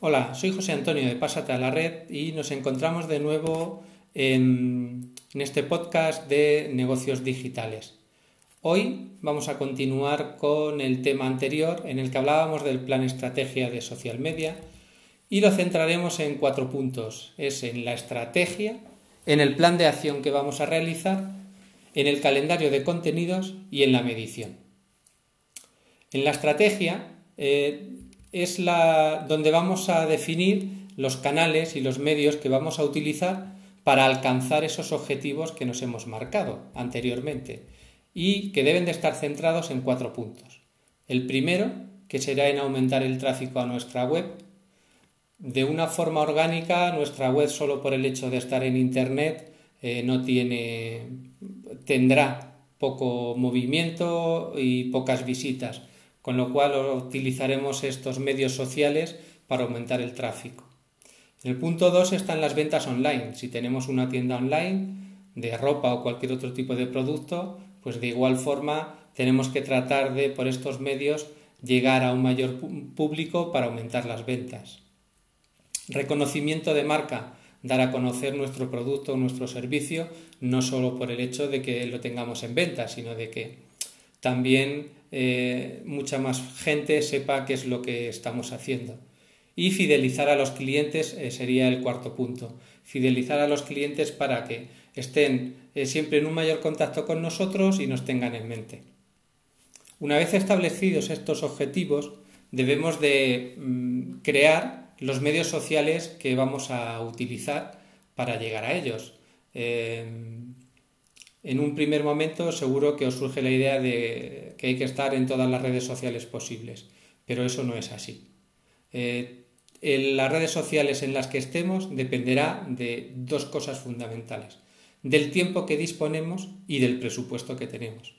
Hola, soy José Antonio de Pásate a la Red y nos encontramos de nuevo en, este podcast de negocios digitales. Hoy vamos a continuar con el tema anterior en el que hablábamos del plan estrategia de social media y lo centraremos en cuatro puntos. Es en la estrategia, en el plan de acción que vamos a realizar, en el calendario de contenidos y en la medición. En la estrategia eh, es la donde vamos a definir los canales y los medios que vamos a utilizar para alcanzar esos objetivos que nos hemos marcado anteriormente y que deben de estar centrados en cuatro puntos. El primero, que será en aumentar el tráfico a nuestra web. De una forma orgánica, nuestra web solo por el hecho de estar en Internet eh, no tiene, tendrá poco movimiento y pocas visitas con lo cual utilizaremos estos medios sociales para aumentar el tráfico. En el punto 2 están las ventas online. Si tenemos una tienda online de ropa o cualquier otro tipo de producto, pues de igual forma tenemos que tratar de por estos medios llegar a un mayor público para aumentar las ventas. Reconocimiento de marca, dar a conocer nuestro producto o nuestro servicio, no solo por el hecho de que lo tengamos en venta, sino de que también eh, mucha más gente sepa qué es lo que estamos haciendo. Y fidelizar a los clientes eh, sería el cuarto punto. Fidelizar a los clientes para que estén eh, siempre en un mayor contacto con nosotros y nos tengan en mente. Una vez establecidos estos objetivos, debemos de mm, crear los medios sociales que vamos a utilizar para llegar a ellos en un primer momento seguro que os surge la idea de que hay que estar en todas las redes sociales posibles, pero eso no es así. Eh, las redes sociales en las que estemos dependerá de dos cosas fundamentales, del tiempo que disponemos y del presupuesto que tenemos.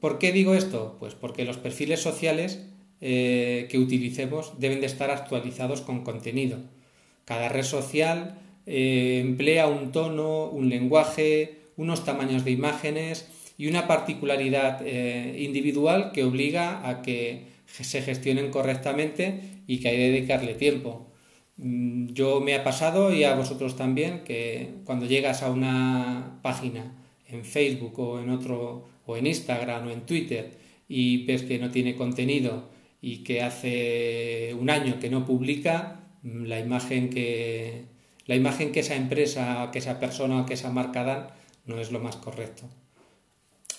¿Por qué digo esto? Pues porque los perfiles sociales eh, que utilicemos deben de estar actualizados con contenido. Cada red social eh, emplea un tono, un lenguaje, unos tamaños de imágenes y una particularidad eh, individual que obliga a que se gestionen correctamente y que hay que dedicarle tiempo. Mm, yo me ha pasado y a vosotros también que cuando llegas a una página en Facebook o en otro o en Instagram o en Twitter y ves que no tiene contenido y que hace un año que no publica, mm, la imagen que la imagen que esa empresa, que esa persona o que esa marca dan no es lo más correcto.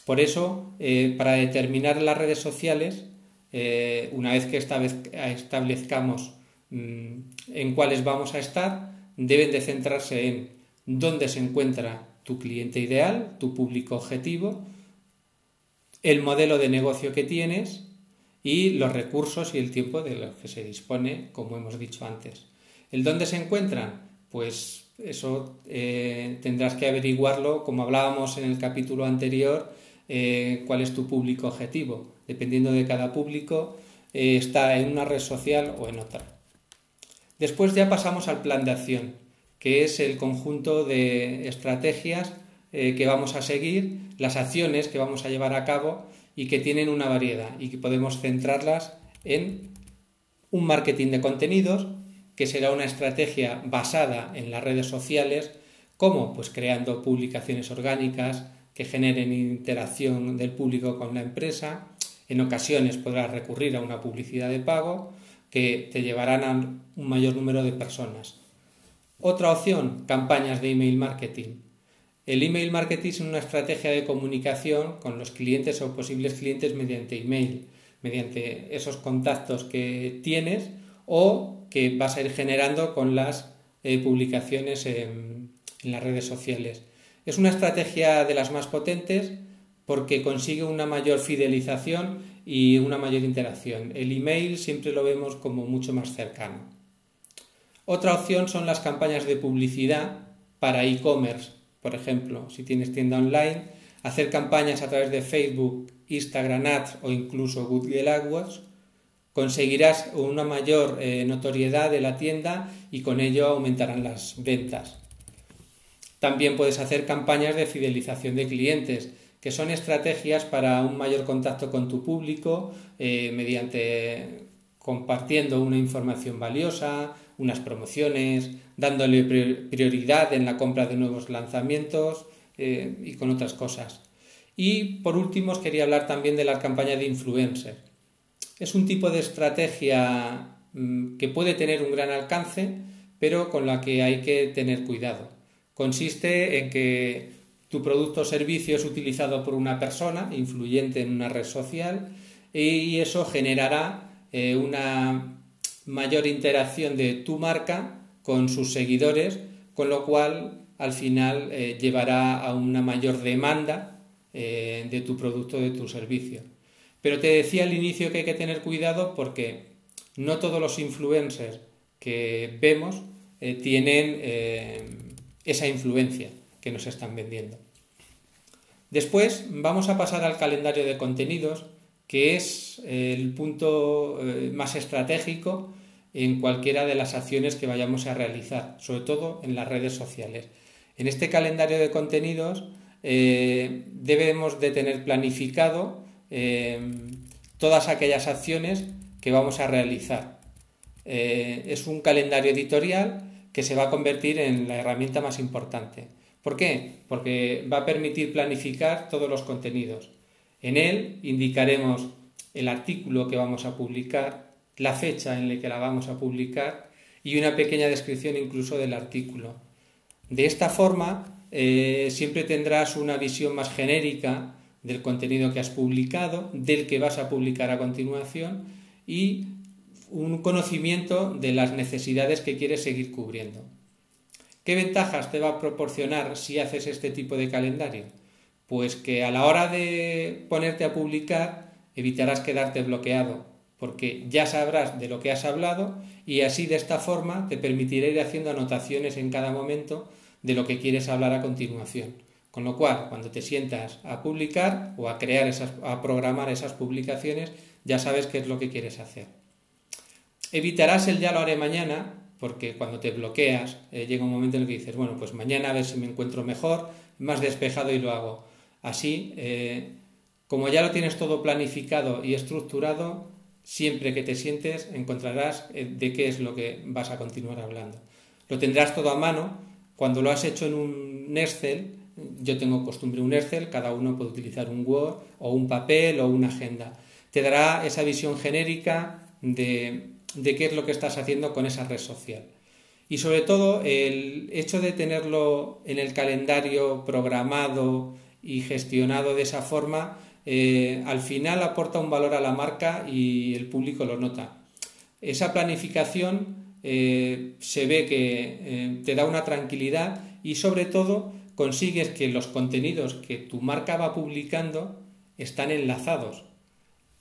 Por eso, eh, para determinar las redes sociales, eh, una vez que establezcamos mm, en cuáles vamos a estar, deben de centrarse en dónde se encuentra tu cliente ideal, tu público objetivo, el modelo de negocio que tienes y los recursos y el tiempo de los que se dispone, como hemos dicho antes. ¿El dónde se encuentran? Pues eso eh, tendrás que averiguarlo, como hablábamos en el capítulo anterior, eh, cuál es tu público objetivo. Dependiendo de cada público, eh, está en una red social o en otra. Después ya pasamos al plan de acción, que es el conjunto de estrategias que vamos a seguir, las acciones que vamos a llevar a cabo y que tienen una variedad y que podemos centrarlas en un marketing de contenidos, que será una estrategia basada en las redes sociales, como pues creando publicaciones orgánicas que generen interacción del público con la empresa. En ocasiones podrás recurrir a una publicidad de pago que te llevarán a un mayor número de personas. Otra opción, campañas de email marketing. El email marketing es una estrategia de comunicación con los clientes o posibles clientes mediante email, mediante esos contactos que tienes o que vas a ir generando con las eh, publicaciones en, las redes sociales. Es una estrategia de las más potentes porque consigue una mayor fidelización y una mayor interacción. El email siempre lo vemos como mucho más cercano. Otra opción son las campañas de publicidad para e-commerce. Por ejemplo, si tienes tienda online, hacer campañas a través de Facebook, Instagram Ads o incluso Google AdWords conseguirás una mayor eh, notoriedad de la tienda y con ello aumentarán las ventas. También puedes hacer campañas de fidelización de clientes, que son estrategias para un mayor contacto con tu público eh, mediante compartiendo una información valiosa, unas promociones, dándole prioridad en la compra de nuevos lanzamientos eh, y con otras cosas. Y por último os quería hablar también de la campaña de influencer. Es un tipo de estrategia mm, que puede tener un gran alcance, pero con la que hay que tener cuidado. Consiste en que tu producto o servicio es utilizado por una persona influyente en una red social y eso generará eh, una mayor interacción de tu marca con sus seguidores, con lo cual al final eh, llevará a una mayor demanda eh, de tu producto o de tu servicio. Pero te decía al inicio que hay que tener cuidado porque no todos los influencers que vemos tienen esa influencia que nos están vendiendo. Después vamos a pasar al calendario de contenidos, que es el punto eh, más estratégico en cualquiera de las acciones que vayamos a realizar, sobre todo en las redes sociales. En este calendario de contenidos eh, debemos de tener planificado eh, todas aquellas acciones que vamos a realizar. es un calendario editorial que se va a convertir en la herramienta más importante. ¿Por qué? Porque va a permitir planificar todos los contenidos. En él indicaremos el artículo que vamos a publicar, la fecha en la que la vamos a publicar y una pequeña descripción incluso del artículo. De esta forma, eh, siempre tendrás una visión más genérica del contenido que has publicado, del que vas a publicar a continuación y un conocimiento de las necesidades que quieres seguir cubriendo. ¿Qué ventajas te va a proporcionar si haces este tipo de calendario? Pues que a la hora de ponerte a publicar evitarás quedarte bloqueado, porque ya sabrás de lo que has hablado y así de esta forma te permitirá ir haciendo anotaciones en cada momento de lo que quieres hablar a continuación. Con lo cual, cuando te sientas a publicar o a crear esas, a programar esas publicaciones, ya sabes qué es lo que quieres hacer. Evitarás el ya lo haré mañana, porque cuando te bloqueas eh, llega un momento en el que dices, bueno, pues mañana a ver si me encuentro mejor, más despejado y lo hago. Así, eh, como ya lo tienes todo planificado y estructurado, siempre que te sientes encontrarás eh, de qué es lo que vas a continuar hablando. Lo tendrás todo a mano. Cuando lo has hecho en un Excel, yo tengo costumbre un Excel, cada uno puede utilizar un Word o un papel o una agenda. Te dará esa visión genérica de de qué es lo que estás haciendo con esa red social. Y sobre todo el hecho de tenerlo en el calendario programado y gestionado de esa forma, eh, al final aporta un valor a la marca y el público lo nota. Esa planificación eh, se ve que eh, te da una tranquilidad y sobre todo consigues que los contenidos que tu marca va publicando están enlazados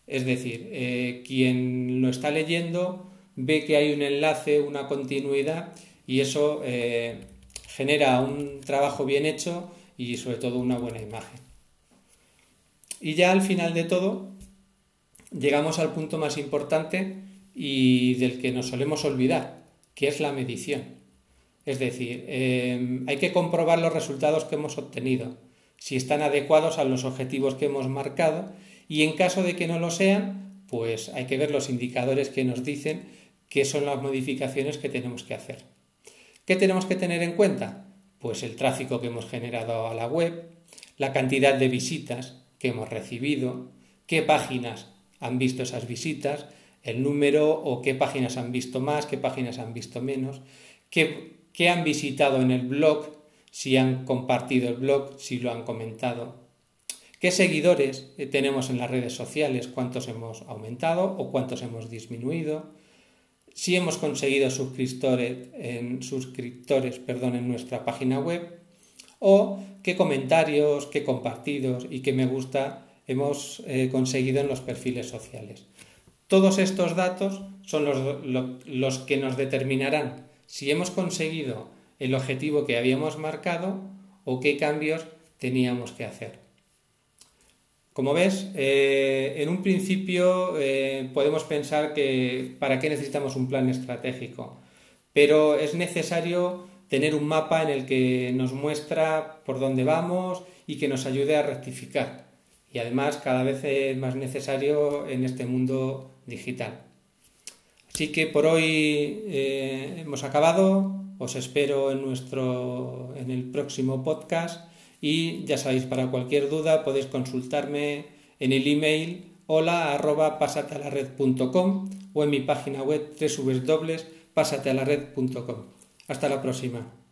es decir, eh, quien lo está leyendo ve que hay un enlace, una continuidad y eso eh, genera un trabajo bien hecho y sobre todo una buena imagen. Y ya al final de todo llegamos al punto más importante y del que nos solemos olvidar, que es la medición. Es decir, eh, hay que comprobar los resultados que hemos obtenido, si están adecuados a los objetivos que hemos marcado y en caso de que no lo sean, pues hay que ver los indicadores que nos dicen qué son las modificaciones que tenemos que hacer. ¿Qué tenemos que tener en cuenta? Pues el tráfico que hemos generado a la web, la cantidad de visitas que hemos recibido, qué páginas han visto esas visitas, el número o qué páginas han visto más, qué páginas han visto menos, qué, qué han visitado en el blog, si han compartido el blog, si lo han comentado, ¿Qué seguidores eh, tenemos en las redes sociales? ¿Cuántos hemos aumentado o cuántos hemos disminuido? Si hemos conseguido suscriptores en, suscriptores, perdón, en nuestra página web o qué comentarios, qué compartidos y qué me gusta hemos eh, conseguido en los perfiles sociales. Todos estos datos son los, los que nos determinarán si hemos conseguido el objetivo que habíamos marcado o qué cambios teníamos que hacer. Como ves, eh, en un principio eh, podemos pensar que para qué necesitamos un plan estratégico, pero es necesario tener un mapa en el que nos muestra por dónde vamos y que nos ayude a rectificar. Y además cada vez es más necesario en este mundo digital. Así que por hoy eh, hemos acabado. Os espero en nuestro en el próximo podcast y ya sabéis para cualquier duda podéis consultarme en el email hola arroba pasatelared.com o en mi página web www.pasatelared.com. Hasta la próxima.